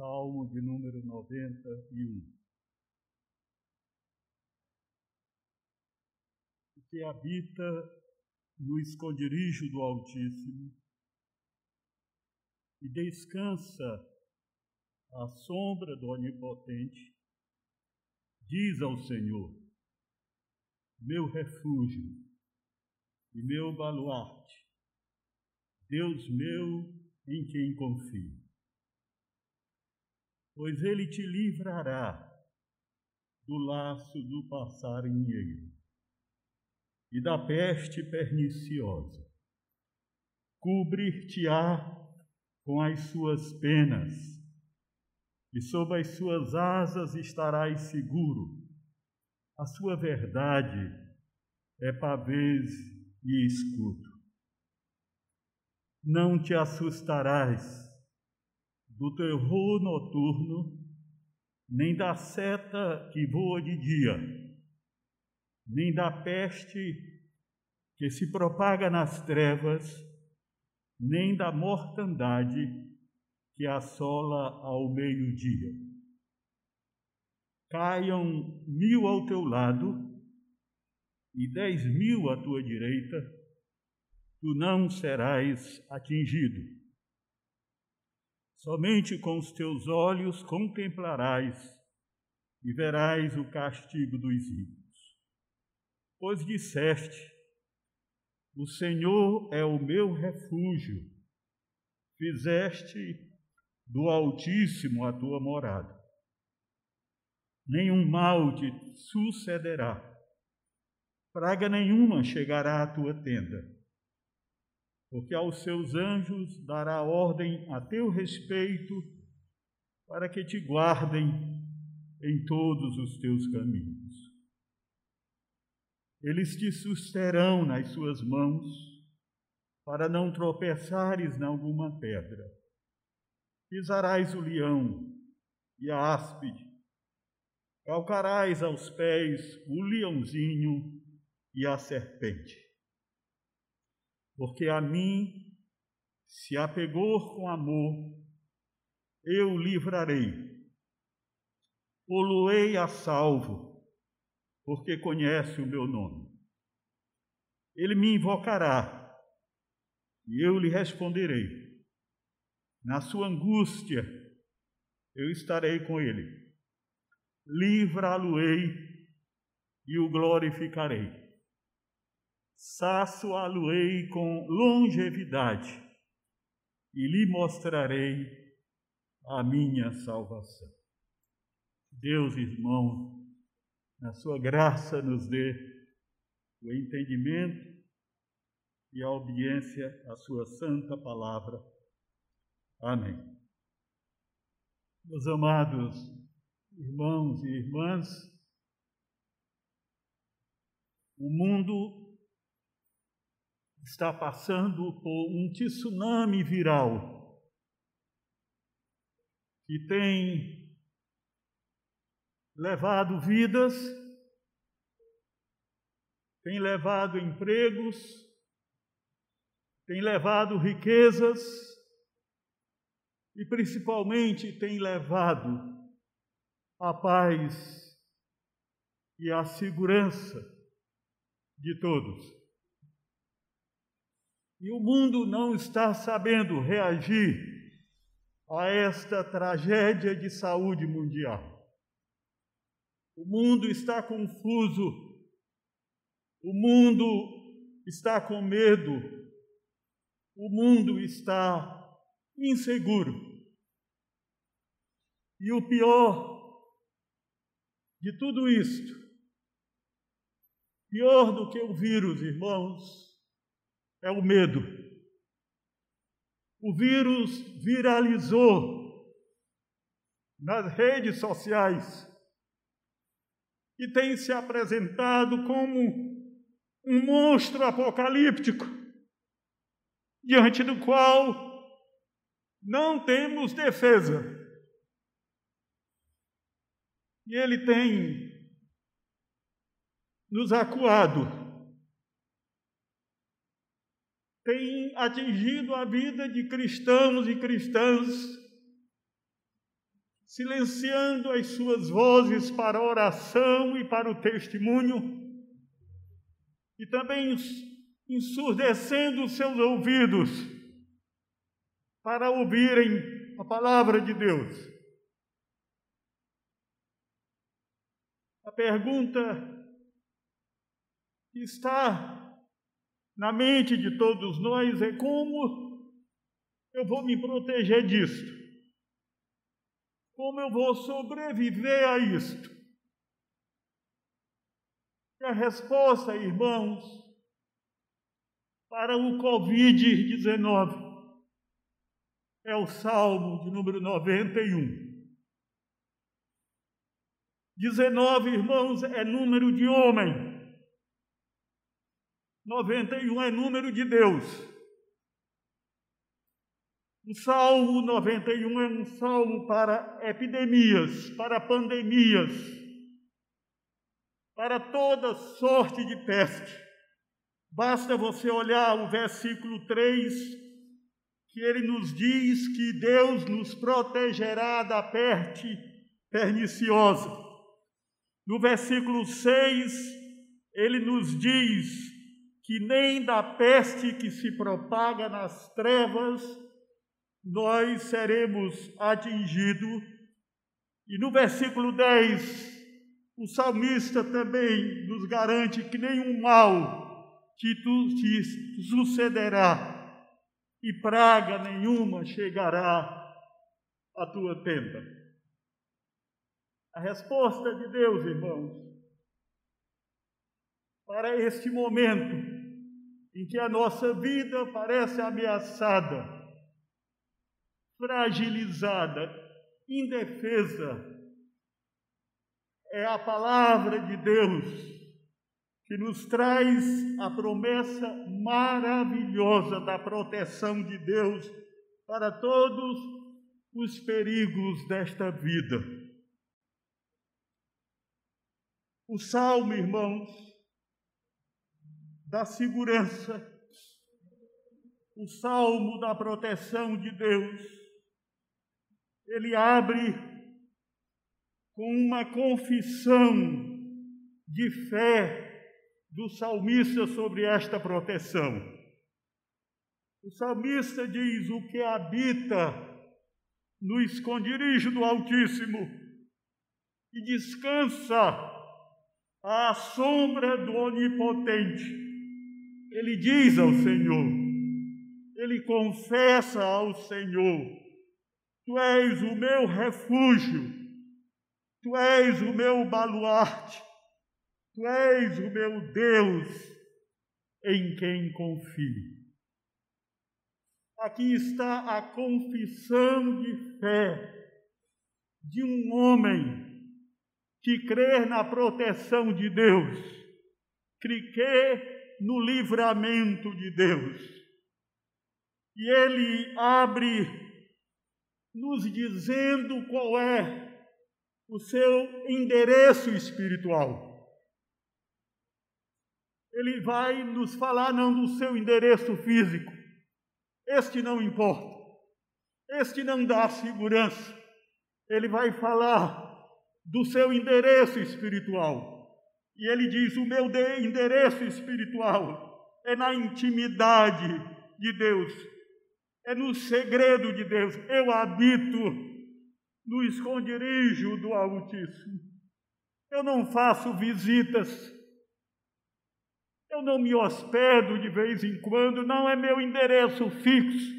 Salmo de número 91. Que habita no esconderijo do Altíssimo e descansa à sombra do Onipotente, diz ao Senhor: meu refúgio e meu baluarte, Deus meu em quem confio. Pois ele te livrará do laço do passarinheiro e da peste perniciosa. Cobrir-te-á com as suas penas, e sob as suas asas estarás seguro. A sua verdade é pavês e escudo. Não te assustarás do terror noturno, nem da seta que voa de dia nem da peste que se propaga nas trevas, nem da mortandade que assola ao meio-dia. Caiam mil ao teu lado e dez mil à tua direita, tu não serás atingido. Somente com os teus olhos contemplarás e verás o castigo dos ímpios. Pois disseste: O Senhor é o meu refúgio, fizeste do Altíssimo a tua morada. Nenhum mal te sucederá, praga nenhuma chegará à tua tenda, porque aos seus anjos dará ordem a teu respeito, para que te guardem em todos os teus caminhos. Eles te susterão nas suas mãos, para não tropeçares em alguma pedra. Pisarás o leão e a áspide, calcarás aos pés o leãozinho e a serpente. Porque a mim se apegou com amor, eu livrarei. Poluei a salvo porque conhece o meu nome. Ele me invocará e eu lhe responderei. Na sua angústia, eu estarei com ele. Livra-lo-ei e o glorificarei. Saço-a-lo-ei com longevidade e lhe mostrarei a minha salvação. Deus, irmão, na sua graça, nos dê o entendimento e a obediência à sua santa palavra. Amém. Meus amados irmãos e irmãs, o mundo está passando por um tsunami viral que tem levado vidas, tem levado empregos, tem levado riquezas e principalmente tem levado a paz e a segurança de todos. E o mundo não está sabendo reagir a esta tragédia de saúde mundial. O mundo está confuso, o mundo está com medo, o mundo está inseguro. E o pior de tudo isto, pior do que o vírus, irmãos, é o medo. O vírus viralizou nas redes sociais e tem se apresentado como um monstro apocalíptico, diante do qual não temos defesa. E ele tem nos acuado, tem atingido a vida de cristãos e cristãs silenciando as suas vozes para oração e para o testemunho, e também ensurdecendo seus ouvidos para ouvirem a palavra de Deus. A pergunta está na mente de todos nós é como eu vou me proteger disto? Como eu vou sobreviver a isto? E a resposta, irmãos, para o Covid-19 é o Salmo de número 91. 19, irmãos, é número de homem. 91 é número de Deus. O Salmo 91 é um salmo para epidemias, para pandemias, para toda sorte de peste. Basta você olhar o versículo 3, que ele nos diz que Deus nos protegerá da peste perniciosa. No versículo 6, ele nos diz que nem da peste que se propaga nas trevas nós seremos atingidos. E no versículo 10, o salmista também nos garante que nenhum mal te, te sucederá e praga nenhuma chegará à tua tenda. A resposta de Deus, irmãos, para este momento em que a nossa vida parece ameaçada, fragilizada, indefesa, é a palavra de Deus que nos traz a promessa maravilhosa da proteção de Deus para todos os perigos desta vida. O salmo, irmãos, da segurança, o salmo da proteção de Deus. Ele abre com uma confissão de fé do salmista sobre esta proteção. O salmista diz: O que habita no esconderijo do Altíssimo e descansa à sombra do Onipotente ele diz ao Senhor, ele confessa ao Senhor: Tu és o meu refúgio, Tu és o meu baluarte, Tu és o meu Deus em quem confio. Aqui está a confissão de fé de um homem que crê na proteção de Deus, que crê no livramento de Deus. E ele abre nos dizendo qual é o seu endereço espiritual. Ele vai nos falar não do seu endereço físico. Este não importa. Este não dá segurança. Ele vai falar do seu endereço espiritual. E ele diz: O meu endereço espiritual é na intimidade de Deus, é no segredo de Deus. Eu habito no esconderijo do Altíssimo. Eu não faço visitas, eu não me hospedo de vez em quando, não é meu endereço fixo.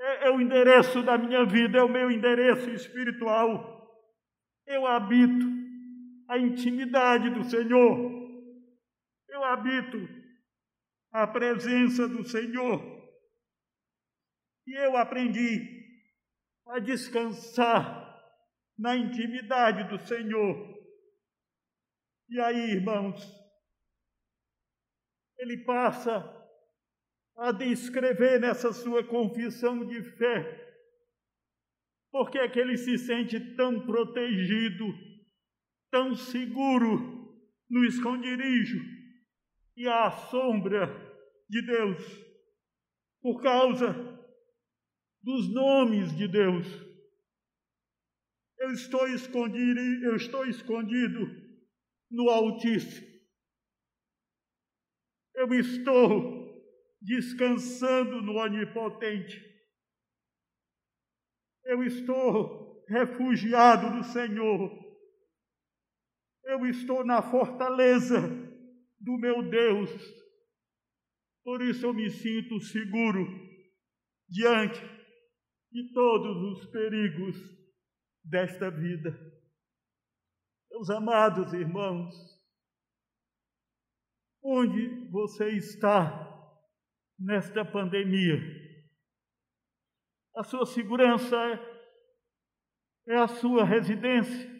É, é o endereço da minha vida, é o meu endereço espiritual. Eu habito a intimidade do Senhor. Eu habito a presença do Senhor. E eu aprendi a descansar na intimidade do Senhor. E aí, irmãos, ele passa a descrever nessa sua confissão de fé porque é que ele se sente tão protegido tão seguro no esconderijo e à sombra de Deus, por causa dos nomes de Deus. Eu estou escondido, eu estou escondido no Altíssimo. Eu estou descansando no Onipotente. Eu estou refugiado no Senhor. Eu estou na fortaleza do meu Deus. Por isso eu me sinto seguro diante de todos os perigos desta vida. Meus amados irmãos, onde você está nesta pandemia? A sua segurança é, a sua residência,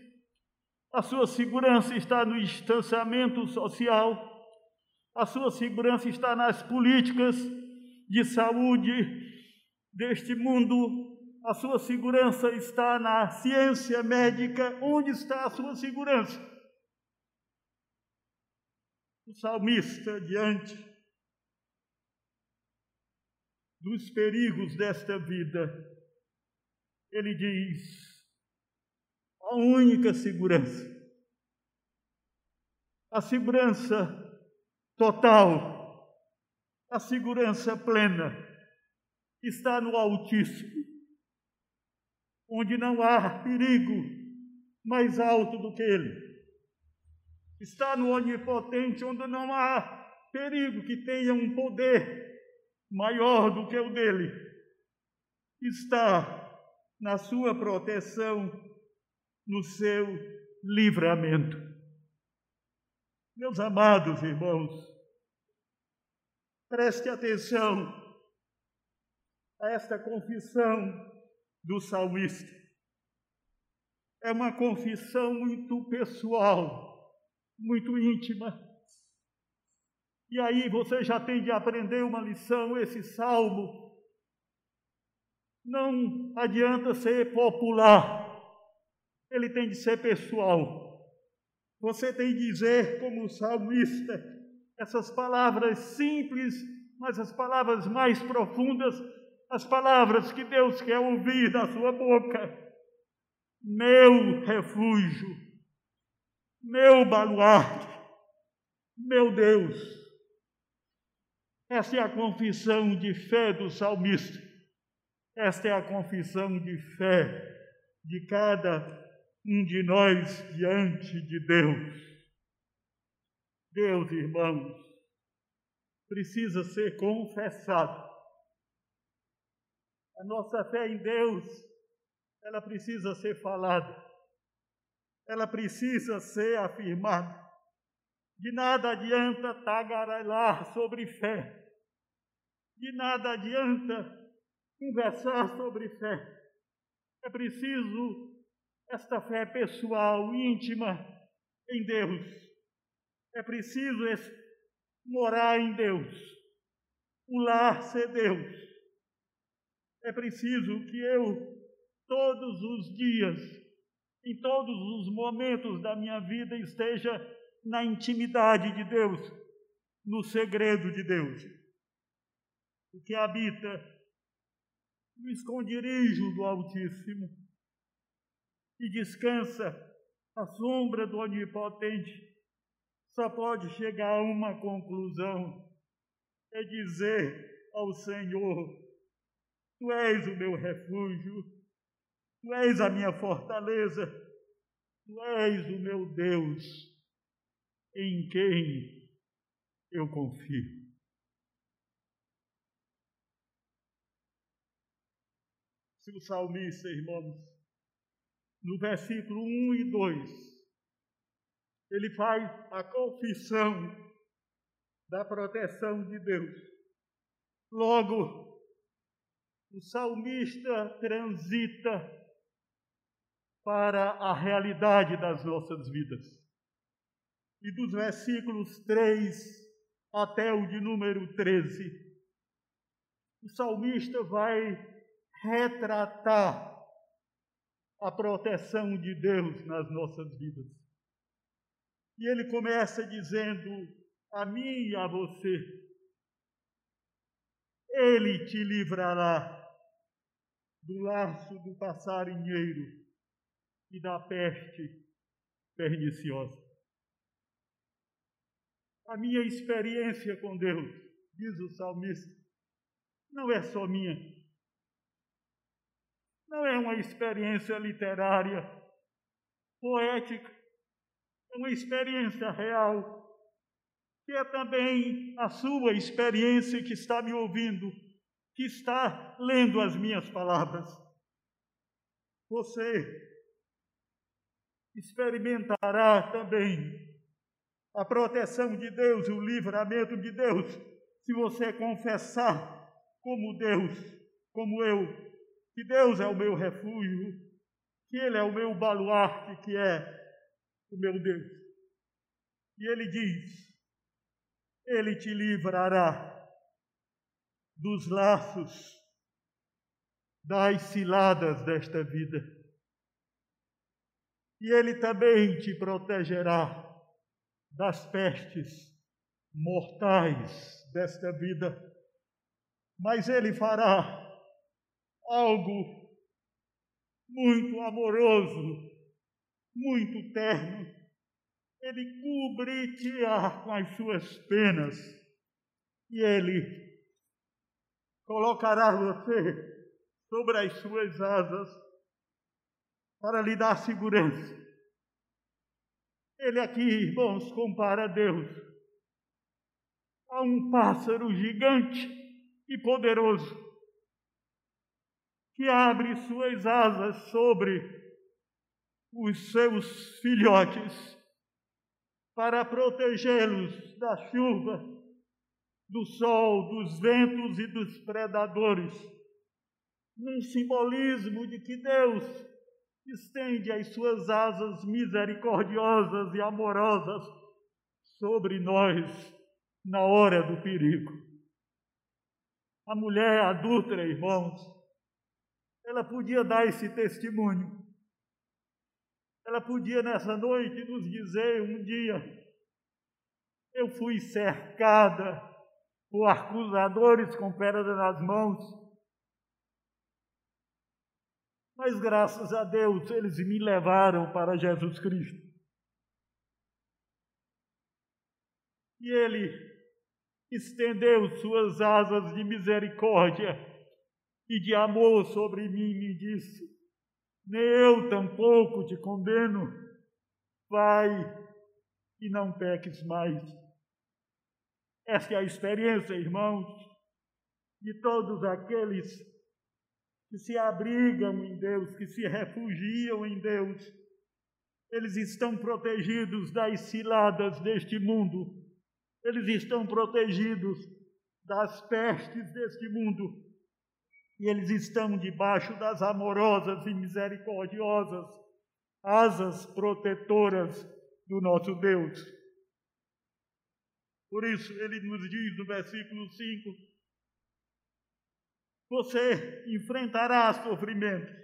a sua segurança está no distanciamento social, a sua segurança está nas políticas de saúde deste mundo, a sua segurança está na ciência médica. Onde está a sua segurança? O salmista, diante dos perigos desta vida, ele diz: a única segurança, a segurança total, a segurança plena, está no Altíssimo onde não há perigo mais alto do que ele. Está no onipotente, onde não há perigo que tenha um poder maior do que o dele. Está na sua proteção, no seu livramento. Meus amados irmãos, preste atenção a esta confissão do salmista. É uma confissão muito pessoal, muito íntima. E aí você já tem de aprender uma lição, esse salmo. Não adianta ser popular, ele tem de ser pessoal. Você tem de dizer, como o salmista, essas palavras simples, mas as palavras mais profundas as palavras que Deus quer ouvir da sua boca. Meu refúgio, meu baluarte, meu Deus. Esta é a confissão de fé do salmista. Esta é a confissão de fé de cada um de nós diante de Deus. Deus, irmãos, precisa ser confessado a nossa fé em Deus, ela precisa ser falada, ela precisa ser afirmada. De nada adianta tagarelar sobre fé, de nada adianta conversar sobre fé. É preciso esta fé pessoal, íntima em Deus. É preciso morar em Deus, o lar ser Deus é preciso que eu, todos os dias, em todos os momentos da minha vida, esteja na intimidade de Deus, no segredo de Deus. O que habita no esconderijo do Altíssimo e descansa à sombra do Onipotente, só pode chegar a uma conclusão: é dizer ao Senhor: Tu és o meu refúgio, Tu és a minha fortaleza, Tu és o meu Deus, em quem eu confio. Se o salmista, irmãos, no versículo 1 e 2, ele faz a confissão da proteção de Deus. Logo, o salmista transita para a realidade das nossas vidas. E dos versículos 3 até o de número 13, o salmista vai retratar a proteção de Deus nas nossas vidas. E ele começa dizendo a mim e a você: Ele te livrará do laço do passarinheiro e da peste perniciosa. A minha experiência com Deus, diz o salmista, não é só minha. Não é uma experiência literária, poética, é uma experiência real, que é também a sua experiência que está me ouvindo, que está lendo as minhas palavras. Você experimentará também a proteção de Deus o livramento de Deus, se você confessar como Deus, como eu, que Deus é o meu refúgio, que Ele é o meu baluarte, que é o meu Deus. E Ele diz: Ele te livrará dos laços, das ciladas desta vida. E Ele também te protegerá das pestes mortais desta vida, mas Ele fará algo muito amoroso, muito terno. Ele cobrir-te-á com as suas penas. E Ele colocará você sobre as suas asas para lhe dar segurança. Ele aqui, irmãos, compara Deus a um pássaro gigante e poderoso que abre suas asas sobre os seus filhotes para protegê-los da chuva, do sol, dos ventos e dos predadores. Num simbolismo de que Deus estende as suas asas misericordiosas e amorosas sobre nós na hora do perigo. A mulher adulta, irmãos, ela podia dar esse testemunho. Ela podia nessa noite nos dizer um dia: eu fui cercada por acusadores com pedras nas mãos, mas graças a Deus eles me levaram para Jesus Cristo. E ele estendeu suas asas de misericórdia e de amor sobre mim me disse: Nem eu tampouco te condeno, vai e não peques mais. Essa é a experiência, irmãos, de todos aqueles que se abrigam em Deus, que se refugiam em Deus. Eles estão protegidos das ciladas deste mundo, eles estão protegidos das pestes deste mundo, e eles estão debaixo das amorosas e misericordiosas asas protetoras do nosso Deus. Por isso, ele nos diz no versículo 5: você enfrentará sofrimentos.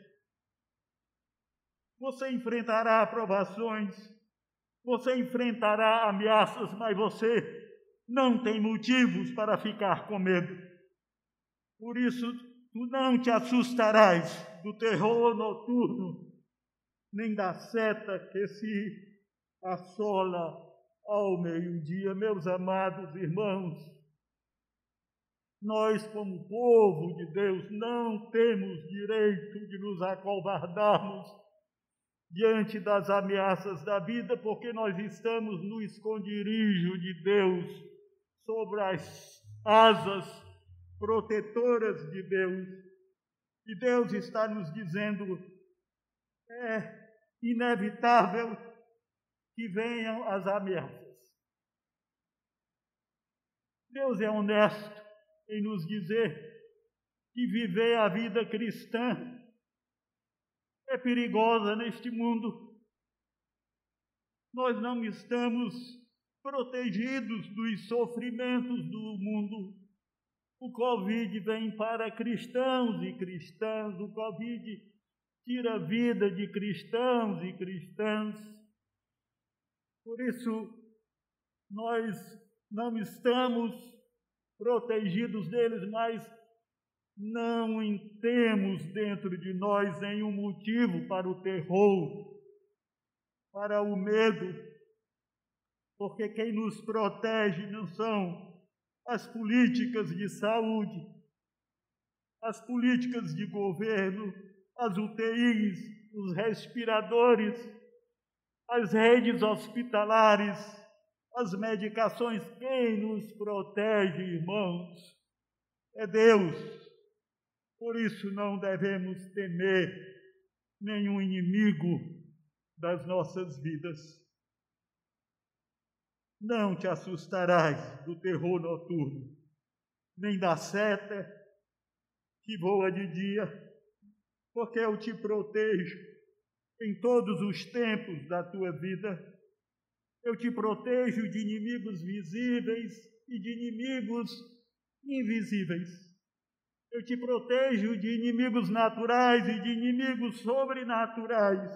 Você enfrentará provações. Você enfrentará ameaças, mas você não tem motivos para ficar com medo. Por isso, tu não te assustarás do terror noturno, nem da seta que se assola ao meio-dia. Meus amados irmãos, nós, como povo de Deus, não temos direito de nos acovardarmos diante das ameaças da vida, porque nós estamos no esconderijo de Deus, sobre as asas protetoras de Deus. E Deus está nos dizendo: é inevitável que venham as ameaças. Deus é honesto em nos dizer que viver a vida cristã é perigosa neste mundo. Nós não estamos protegidos dos sofrimentos do mundo. O Covid vem para cristãos e cristãs, o Covid tira a vida de cristãos e cristãs. Por isso, nós não estamos protegidos deles, mas não temos dentro de nós nenhum motivo para o terror para o medo, porque quem nos protege não são as políticas de saúde, as políticas de governo, as UTIs, os respiradores, as redes hospitalares, as medicações. Quem nos protege, irmãos, é Deus. Por isso não devemos temer nenhum inimigo das nossas vidas. Não te assustarás do terror noturno, nem da seta que voa de dia, porque eu te protejo em todos os tempos da tua vida. Eu te protejo de inimigos visíveis e de inimigos invisíveis. Eu te protejo de inimigos naturais e de inimigos sobrenaturais.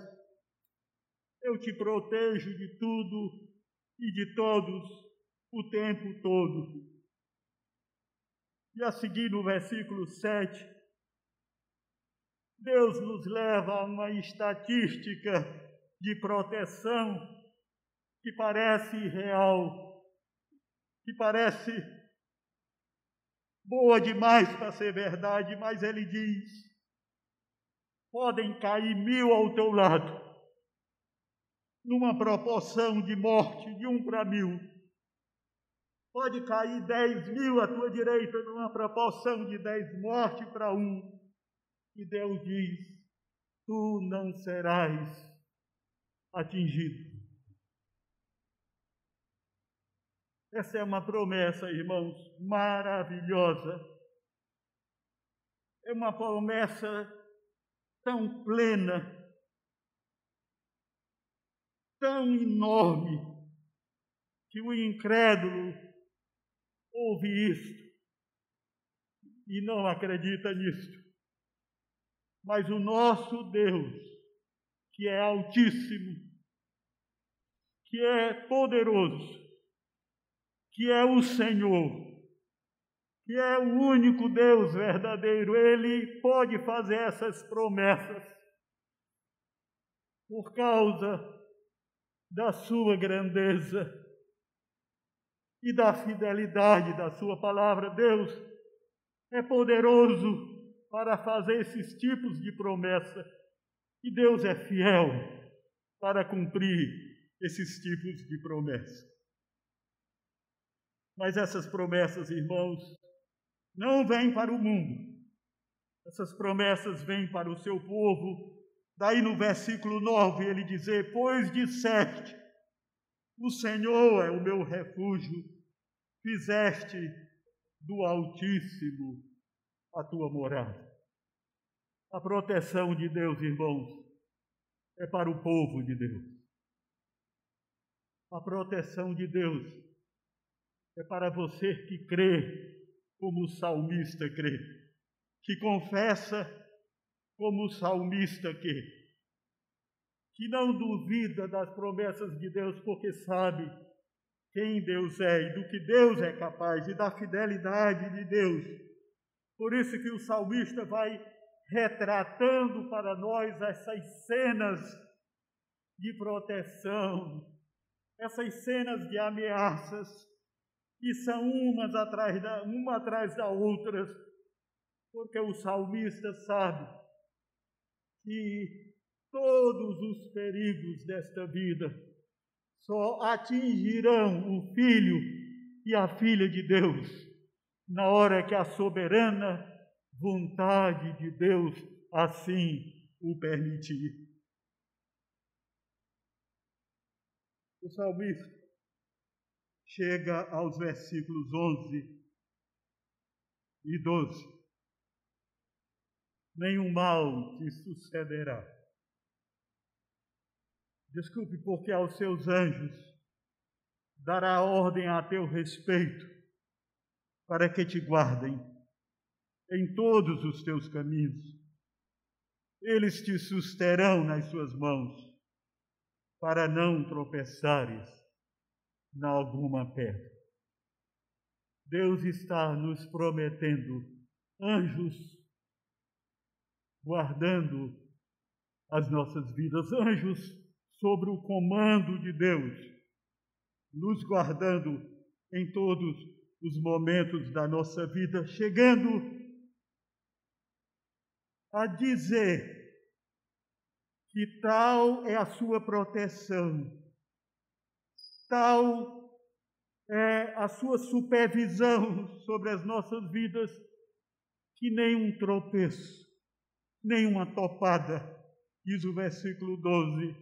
Eu te protejo de tudo e de todos o tempo todo. E a seguir no versículo 7, Deus nos leva a uma estatística de proteção que parece real, que parece boa demais para ser verdade, mas ele diz: podem cair mil ao teu lado, numa proporção de morte de um para mil. Pode cair dez mil à tua direita, numa proporção de dez mortes para um. E Deus diz: Tu não serás atingido. Essa é uma promessa, irmãos, maravilhosa. É uma promessa tão plena, tão enorme, que o incrédulo ouve isto e não acredita nisto. Mas o nosso Deus, que é altíssimo, que é poderoso, que é o Senhor, que é o único Deus verdadeiro, Ele pode fazer essas promessas por causa da sua grandeza e da fidelidade da sua palavra. Deus é poderoso para fazer esses tipos de promessa e Deus é fiel para cumprir esses tipos de promessa. Mas essas promessas, irmãos, não vêm para o mundo. Essas promessas vêm para o seu povo. Daí no versículo 9 ele dizer: Pois disseste, o Senhor é o meu refúgio, fizeste do Altíssimo a tua morada. A proteção de Deus, irmãos, é para o povo de Deus. A proteção de Deus é para você que crê como o salmista crê, que confessa como o salmista crê, que não duvida das promessas de Deus, porque sabe quem Deus é e do que Deus é capaz e da fidelidade de Deus. Por isso que o salmista vai retratando para nós essas cenas de proteção, essas cenas de ameaças, e são umas atrás da, uma atrás da outra, porque o salmista sabe que todos os perigos desta vida só atingirão o filho e a filha de Deus na hora que a soberana vontade de Deus assim o permitir. O salmista chega aos versículos 11 e 12. Nenhum mal te sucederá. Desculpe, porque aos seus anjos dará ordem a teu respeito, para que te guardem em todos os teus caminhos. Eles te susterão nas suas mãos, para não tropeçares em alguma pedra. Deus está nos prometendo anjos guardando as nossas vidas, anjos sobre o comando de Deus, nos guardando em todos os momentos da nossa vida, chegando a dizer que tal é a sua proteção, tal é a sua supervisão sobre as nossas vidas, que nenhum tropeço, nenhuma topada, diz o versículo 12,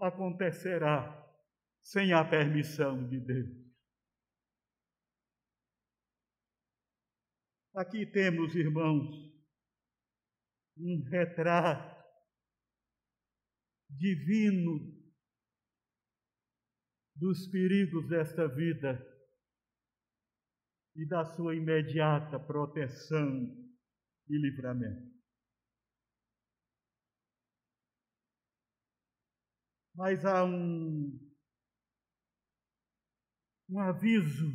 acontecerá sem a permissão de Deus. Aqui temos, irmãos, um retrato divino dos perigos desta vida e da sua imediata proteção e livramento. Mas há um, um aviso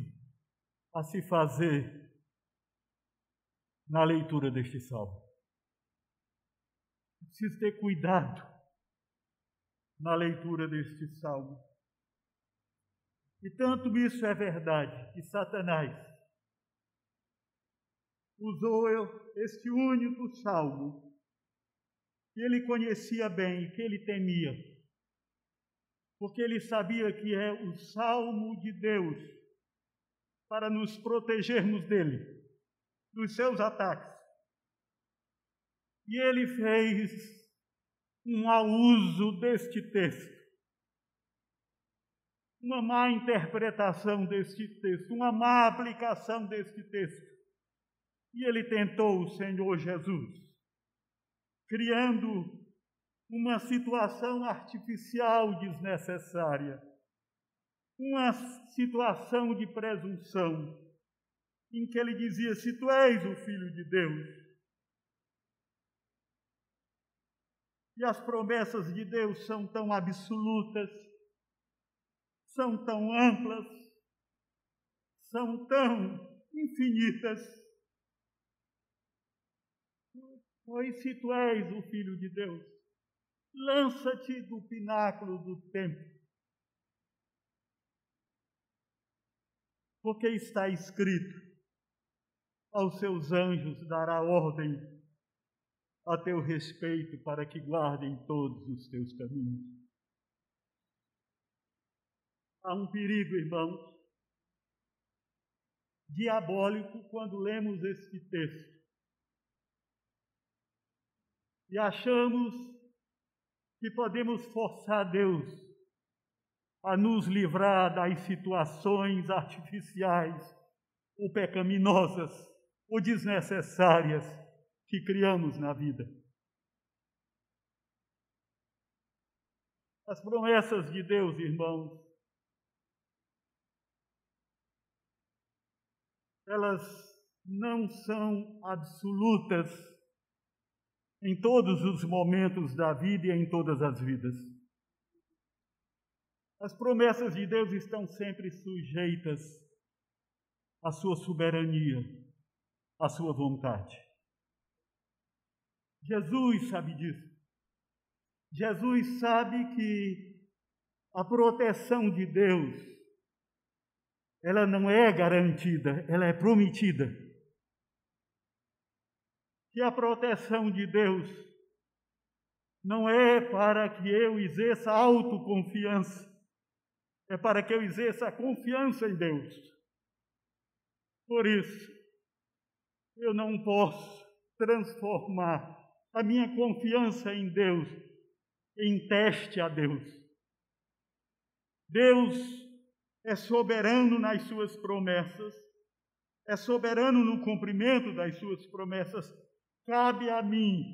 a se fazer na leitura deste salmo. Preciso ter cuidado na leitura deste salmo. E tanto isso é verdade que Satanás usou este único salmo que ele conhecia bem e que ele temia, porque ele sabia que é o salmo de Deus para nos protegermos dele dos seus ataques. E ele fez um mau uso deste texto, uma má interpretação deste texto, uma má aplicação deste texto. E ele tentou o Senhor Jesus, criando uma situação artificial desnecessária, uma situação de presunção em que ele dizia: Se tu és o filho de Deus. E as promessas de Deus são tão absolutas, são tão amplas, são tão infinitas. Pois se tu és o filho de Deus, lança-te do pináculo do templo. Porque está escrito: aos seus anjos dará ordem a teu respeito para que guardem todos os teus caminhos. Há um perigo, irmãos, diabólico quando lemos este texto e achamos que podemos forçar Deus a nos livrar das situações artificiais ou pecaminosas ou desnecessárias que criamos na vida. As promessas de Deus, irmãos, elas não são absolutas em todos os momentos da vida e em todas as vidas. As promessas de Deus estão sempre sujeitas à sua soberania a sua vontade. Jesus sabe disso. Jesus sabe que a proteção de Deus ela não é garantida, ela é prometida. Que a proteção de Deus não é para que eu exerça autoconfiança, é para que eu exerça confiança em Deus. Por isso, eu não posso transformar a minha confiança em Deus em teste a Deus. Deus é soberano nas suas promessas, é soberano no cumprimento das suas promessas. Cabe a mim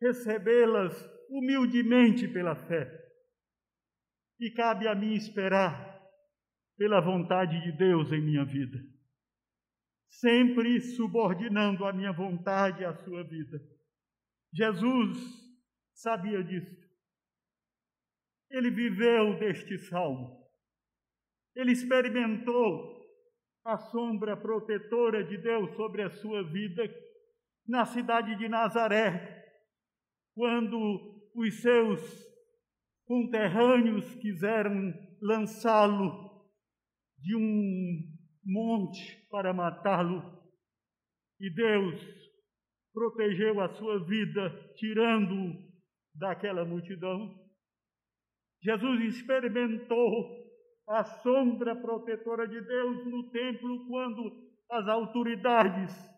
recebê-las humildemente pela fé. E cabe a mim esperar pela vontade de Deus em minha vida sempre subordinando a minha vontade à sua vida. Jesus sabia disso. Ele viveu deste salmo. Ele experimentou a sombra protetora de Deus sobre a sua vida na cidade de Nazaré, quando os seus conterrâneos quiseram lançá-lo de um monte para matá-lo. E Deus protegeu a sua vida, tirando-o daquela multidão. Jesus experimentou a sombra protetora de Deus no templo quando as autoridades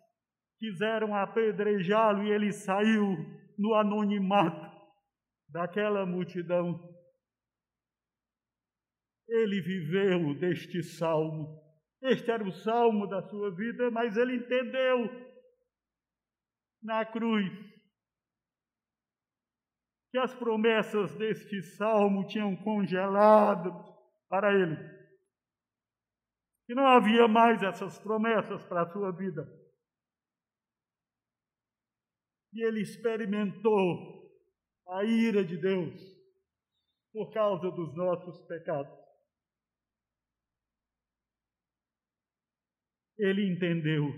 quiseram apedrejá-lo e ele saiu no anonimato daquela multidão. Ele viveu deste salmo. Este era o salmo da sua vida, mas ele entendeu na cruz que as promessas deste salmo tinham congelado para ele. Que não havia mais essas promessas para a sua vida. E ele experimentou a ira de Deus por causa dos nossos pecados. Ele entendeu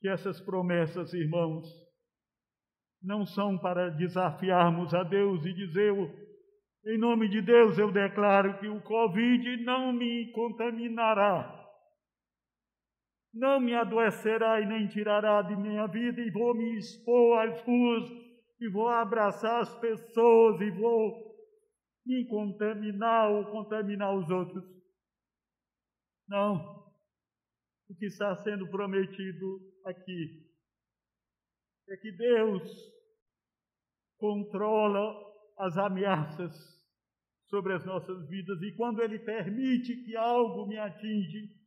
que essas promessas, irmãos, não são para desafiarmos a Deus e dizer, em nome de Deus, eu declaro que o Covid não me contaminará, não me adoecerá e nem tirará de minha vida, e vou me expor às ruas, e vou abraçar as pessoas, e vou me contaminar ou contaminar os outros. Não. O que está sendo prometido aqui é que Deus controla as ameaças sobre as nossas vidas e quando Ele permite que algo me atinge,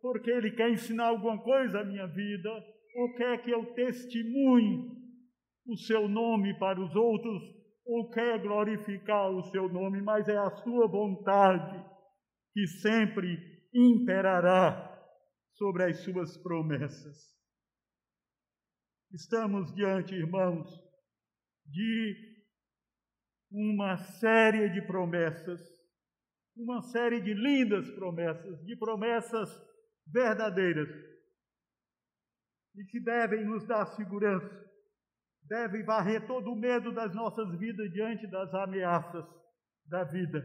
porque Ele quer ensinar alguma coisa à minha vida ou quer que eu testemunhe o Seu nome para os outros ou quer glorificar o Seu nome, mas é a Sua vontade que sempre imperará sobre as Suas promessas. Estamos diante, irmãos, de uma série de promessas, uma série de lindas promessas, de promessas verdadeiras, e que devem nos dar segurança, devem varrer todo o medo das nossas vidas diante das ameaças da vida,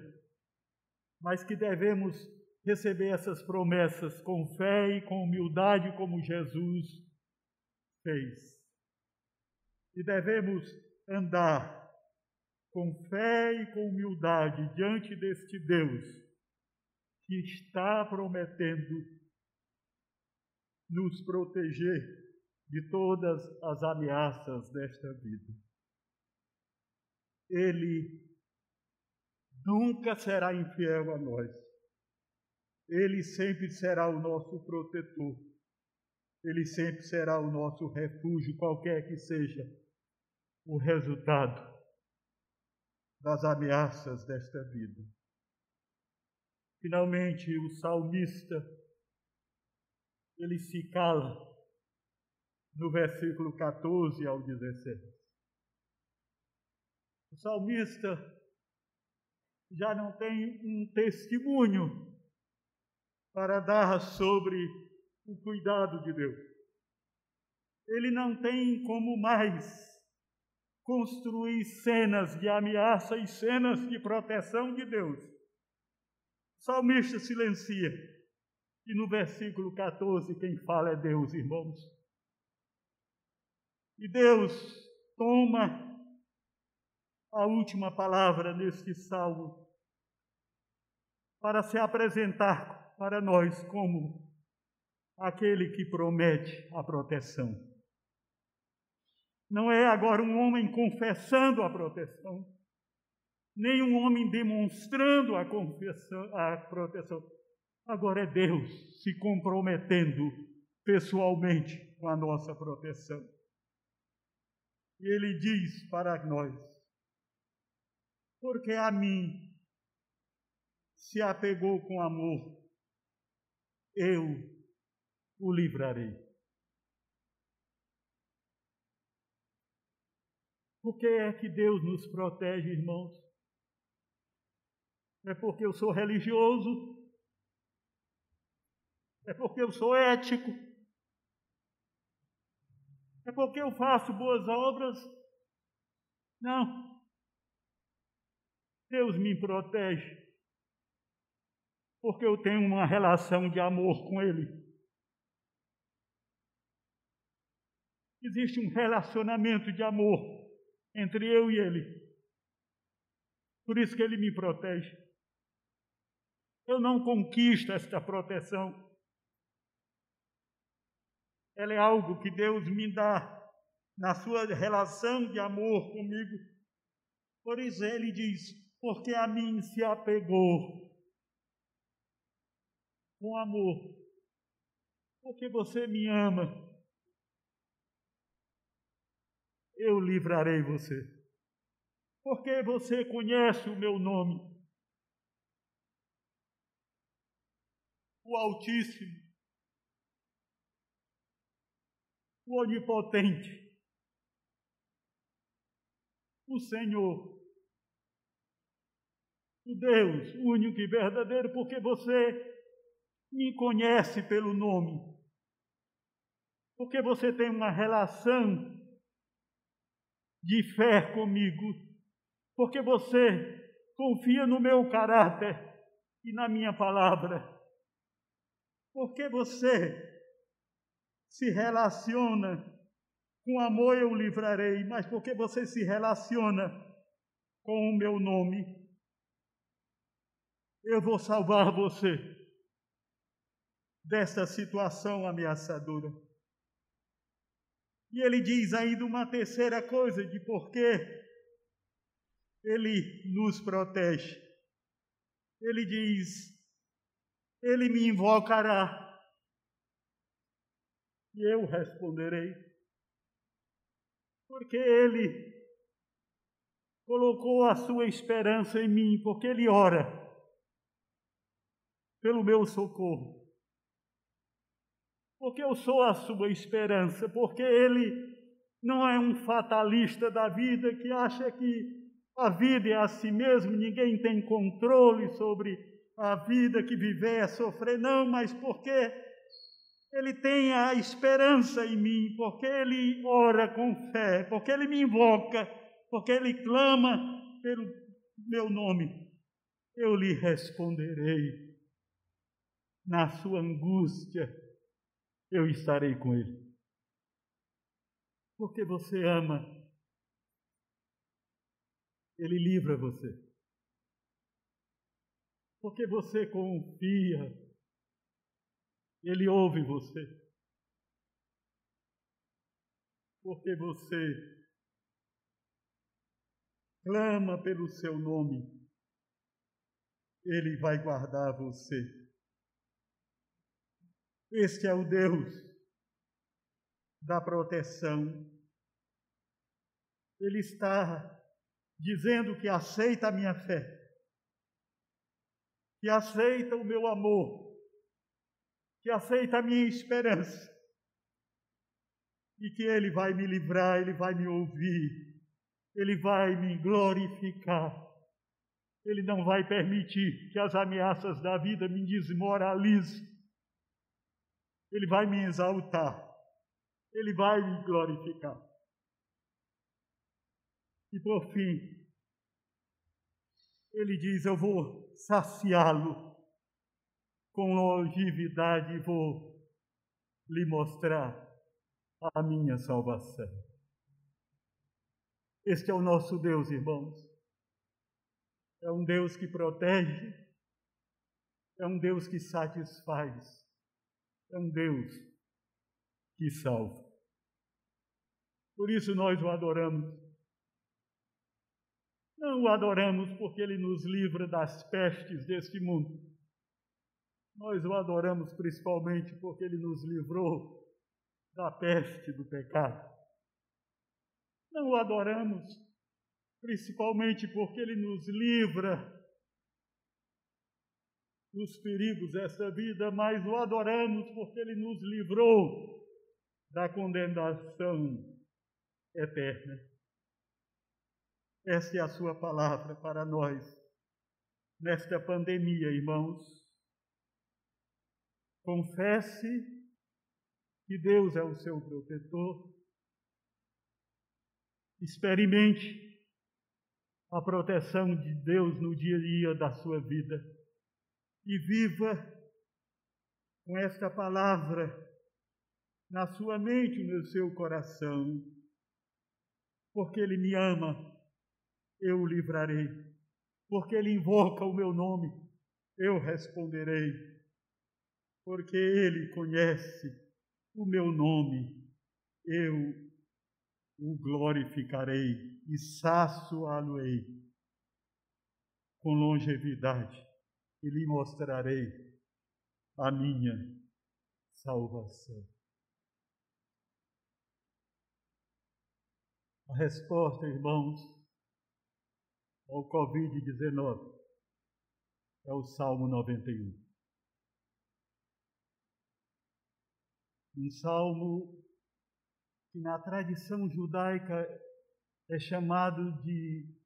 mas que devemos receber essas promessas com fé e com humildade, como Jesus fez. E devemos andar com fé e com humildade diante deste Deus que está prometendo nos proteger de todas as ameaças desta vida. Ele nunca será infiel a nós. Ele sempre será o nosso protetor. Ele sempre será o nosso refúgio, qualquer que seja o resultado das ameaças desta vida. Finalmente, o salmista ele se cala no versículo 14 ao 16. O salmista já não tem um testemunho para dar sobre o cuidado de Deus. Ele não tem como mais construir cenas de ameaça e cenas de proteção de Deus. O salmista silencia. E no versículo 14, quem fala é Deus, irmãos. E Deus toma a última palavra neste salmo para se apresentar para nós como aquele que promete a proteção. Não é agora um homem confessando a proteção, nem um homem demonstrando a, a proteção. Agora é Deus se comprometendo pessoalmente com a nossa proteção. E ele diz para nós: porque a mim se apegou com amor, eu o livrarei. Por que é que Deus nos protege, irmãos? É porque eu sou religioso? É porque eu sou ético? É porque eu faço boas obras? Não. Deus me protege porque eu tenho uma relação de amor com Ele. Existe um relacionamento de amor entre eu e Ele. Por isso que Ele me protege. Eu não conquisto esta proteção. Ela é algo que Deus me dá na sua relação de amor comigo. Por isso ele diz: porque a mim se apegou com amor, porque você me ama, eu livrarei você, porque você conhece o meu nome. O Altíssimo, o Onipotente, o Senhor, o Deus único e verdadeiro, porque você me conhece pelo nome, porque você tem uma relação de fé comigo, porque você confia no meu caráter e na minha palavra, porque você se relaciona com amor eu livrarei, mas porque você se relaciona com o meu nome, eu vou salvar você desta situação ameaçadora. E ele diz ainda uma terceira coisa de por que ele nos protege. Ele diz: Ele me invocará e eu responderei. Porque ele colocou a sua esperança em mim, porque ele ora pelo meu socorro porque eu sou a sua esperança, porque ele não é um fatalista da vida que acha que a vida é a si mesmo, ninguém tem controle sobre a vida que viver é sofrer, não, mas porque ele tem a esperança em mim, porque ele ora com fé, porque ele me invoca, porque ele clama pelo meu nome, eu lhe responderei na sua angústia eu estarei com ele. Porque você ama, ele livra você. Porque você confia, ele ouve você. Porque você clama pelo seu nome, ele vai guardar você. Este é o Deus da proteção. Ele está dizendo que aceita a minha fé, que aceita o meu amor, que aceita a minha esperança e que Ele vai me livrar, Ele vai me ouvir, Ele vai me glorificar. Ele não vai permitir que as ameaças da vida me desmoralizem ele vai me exaltar, Ele vai me glorificar. E por fim, Ele diz: Eu vou saciá-lo com longevidade vou lhe mostrar a minha salvação. Este é o nosso Deus, irmãos. É um Deus que protege, é um Deus que satisfaz, é um Deus que salva. Por isso nós o adoramos. Não o adoramos porque ele nos livra das pestes deste mundo. Nós o adoramos principalmente porque ele nos livrou da peste do pecado. Não o adoramos principalmente porque ele nos livra dos perigos desta vida, mas o adoramos porque ele nos livrou da condenação eterna. Esta é a sua palavra para nós nesta pandemia, irmãos. Confesse que Deus é o seu protetor. Experimente a proteção de Deus no dia a dia da sua vida. E viva com esta palavra na sua mente no seu coração, porque Ele me ama, eu o livrarei, porque Ele invoca o meu nome, eu responderei, porque Ele conhece o meu nome, eu o glorificarei e saçoá-lo-ei com longevidade e lhe mostrarei a minha salvação. A resposta, irmãos, ao Covid-19 é o Salmo 91. Um salmo que na tradição judaica é chamado de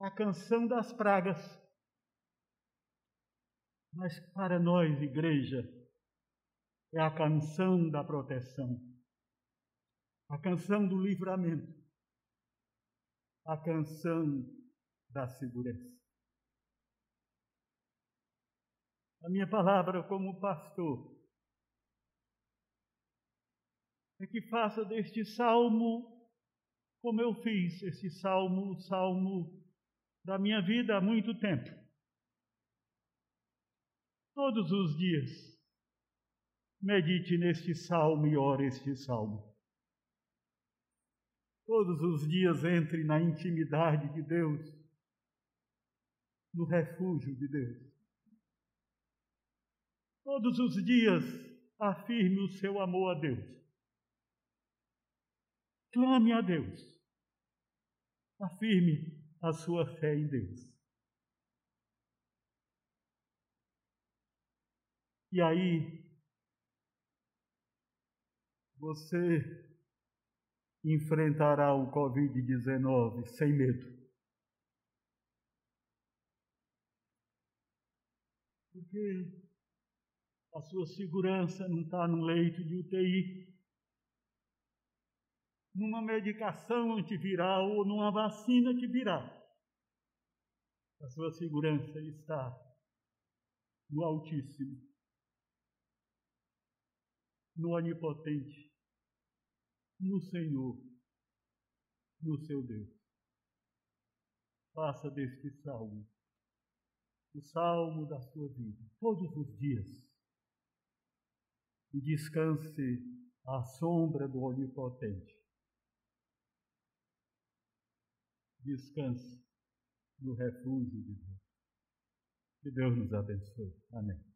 a canção das pragas. Mas para nós, igreja, é a canção da proteção, a canção do livramento, a canção da segurança. A minha palavra como pastor é que faça deste salmo, como eu fiz esse salmo, o salmo da minha vida há muito tempo. Todos os dias, medite neste salmo e ore este salmo. Todos os dias entre na intimidade de Deus, no refúgio de Deus. Todos os dias afirme o seu amor a Deus. Clame a Deus. Afirme a sua fé em Deus. E aí, você enfrentará o Covid-19 sem medo. Porque a sua segurança não está no leito de UTI, numa medicação antiviral ou numa vacina virá. A sua segurança está no Altíssimo, no Onipotente, no Senhor, no seu Deus. Faça deste salmo o salmo da sua vida, todos os dias, e descanse à sombra do Onipotente descanse no refúgio de Deus. Que Deus nos abençoe. Amém.